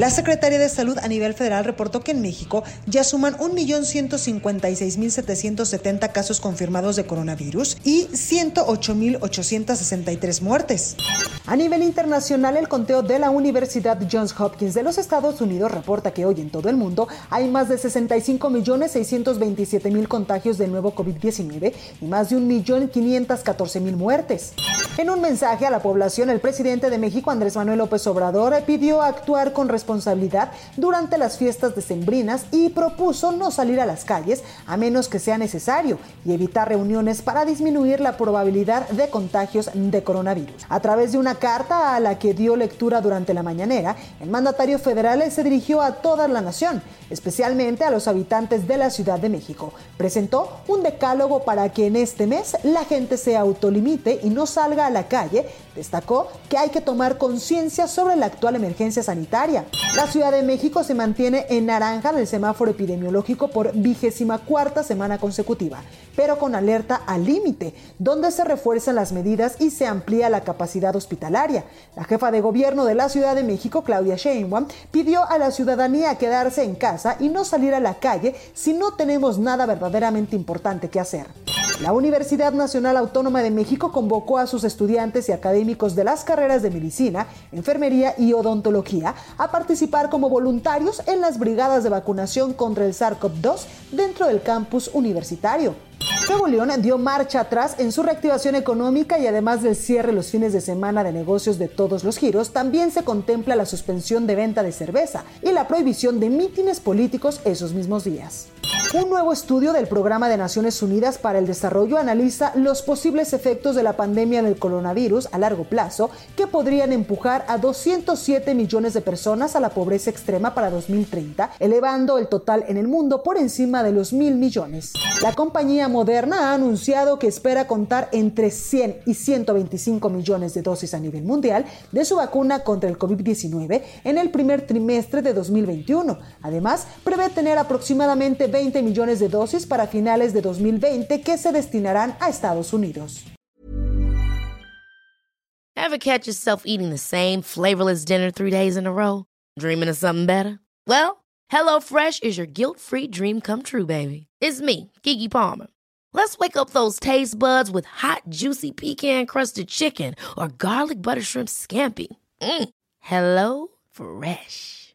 La Secretaría de Salud a nivel federal reportó que en México ya suman 1.156.770 casos confirmados de coronavirus y 108.863 muertes. A nivel internacional, el conteo de la Universidad Johns Hopkins de los Estados Unidos reporta que hoy en todo el mundo hay más de 65.627.000 contagios del nuevo COVID-19 y más de 1.514.000 muertes. En un mensaje a la población, el presidente de México, Andrés Manuel López Obrador, pidió actuar con responsabilidad durante las fiestas decembrinas y propuso no salir a las calles a menos que sea necesario y evitar reuniones para disminuir la probabilidad de contagios de coronavirus. A través de una carta a la que dio lectura durante la mañanera, el mandatario federal se dirigió a toda la nación, especialmente a los habitantes de la Ciudad de México. Presentó un decálogo para que en este mes la gente se autolimite y no salga a la calle. Destacó que hay que tomar conciencia sobre la actual emergencia sanitaria. La Ciudad de México se mantiene en naranja del semáforo epidemiológico por vigésima cuarta semana consecutiva, pero con alerta al límite, donde se refuerzan las medidas y se amplía la capacidad hospitalaria. La jefa de gobierno de la Ciudad de México, Claudia Sheinbaum, pidió a la ciudadanía quedarse en casa y no salir a la calle si no tenemos nada verdaderamente importante que hacer. La Universidad Nacional Autónoma de México convocó a sus estudiantes y académicos de las carreras de medicina, enfermería y odontología a participar como voluntarios en las brigadas de vacunación contra el SARS-CoV-2 dentro del campus universitario. Nuevo León dio marcha atrás en su reactivación económica y además del cierre los fines de semana de negocios de todos los giros, también se contempla la suspensión de venta de cerveza y la prohibición de mítines políticos esos mismos días. Un nuevo estudio del Programa de Naciones Unidas para el Desarrollo analiza los posibles efectos de la pandemia del coronavirus a largo plazo que podrían empujar a 207 millones de personas a la pobreza extrema para 2030, elevando el total en el mundo por encima de los mil millones. La compañía Moderna ha anunciado que espera contar entre 100 y 125 millones de dosis a nivel mundial de su vacuna contra el COVID-19 en el primer trimestre de 2021. Además, prevé tener aproximadamente 20 millones de dosis para finales de 2020 que se destinarán a Estados Unidos. Ever catch yourself eating the same flavorless dinner three days in a row? Dreaming of something better? Well, HelloFresh is your guilt-free dream come true, baby. It's me, Kiki Palmer. Let's wake up those taste buds with hot, juicy pecan-crusted chicken or garlic butter shrimp scampi. Mm. Hello Fresh.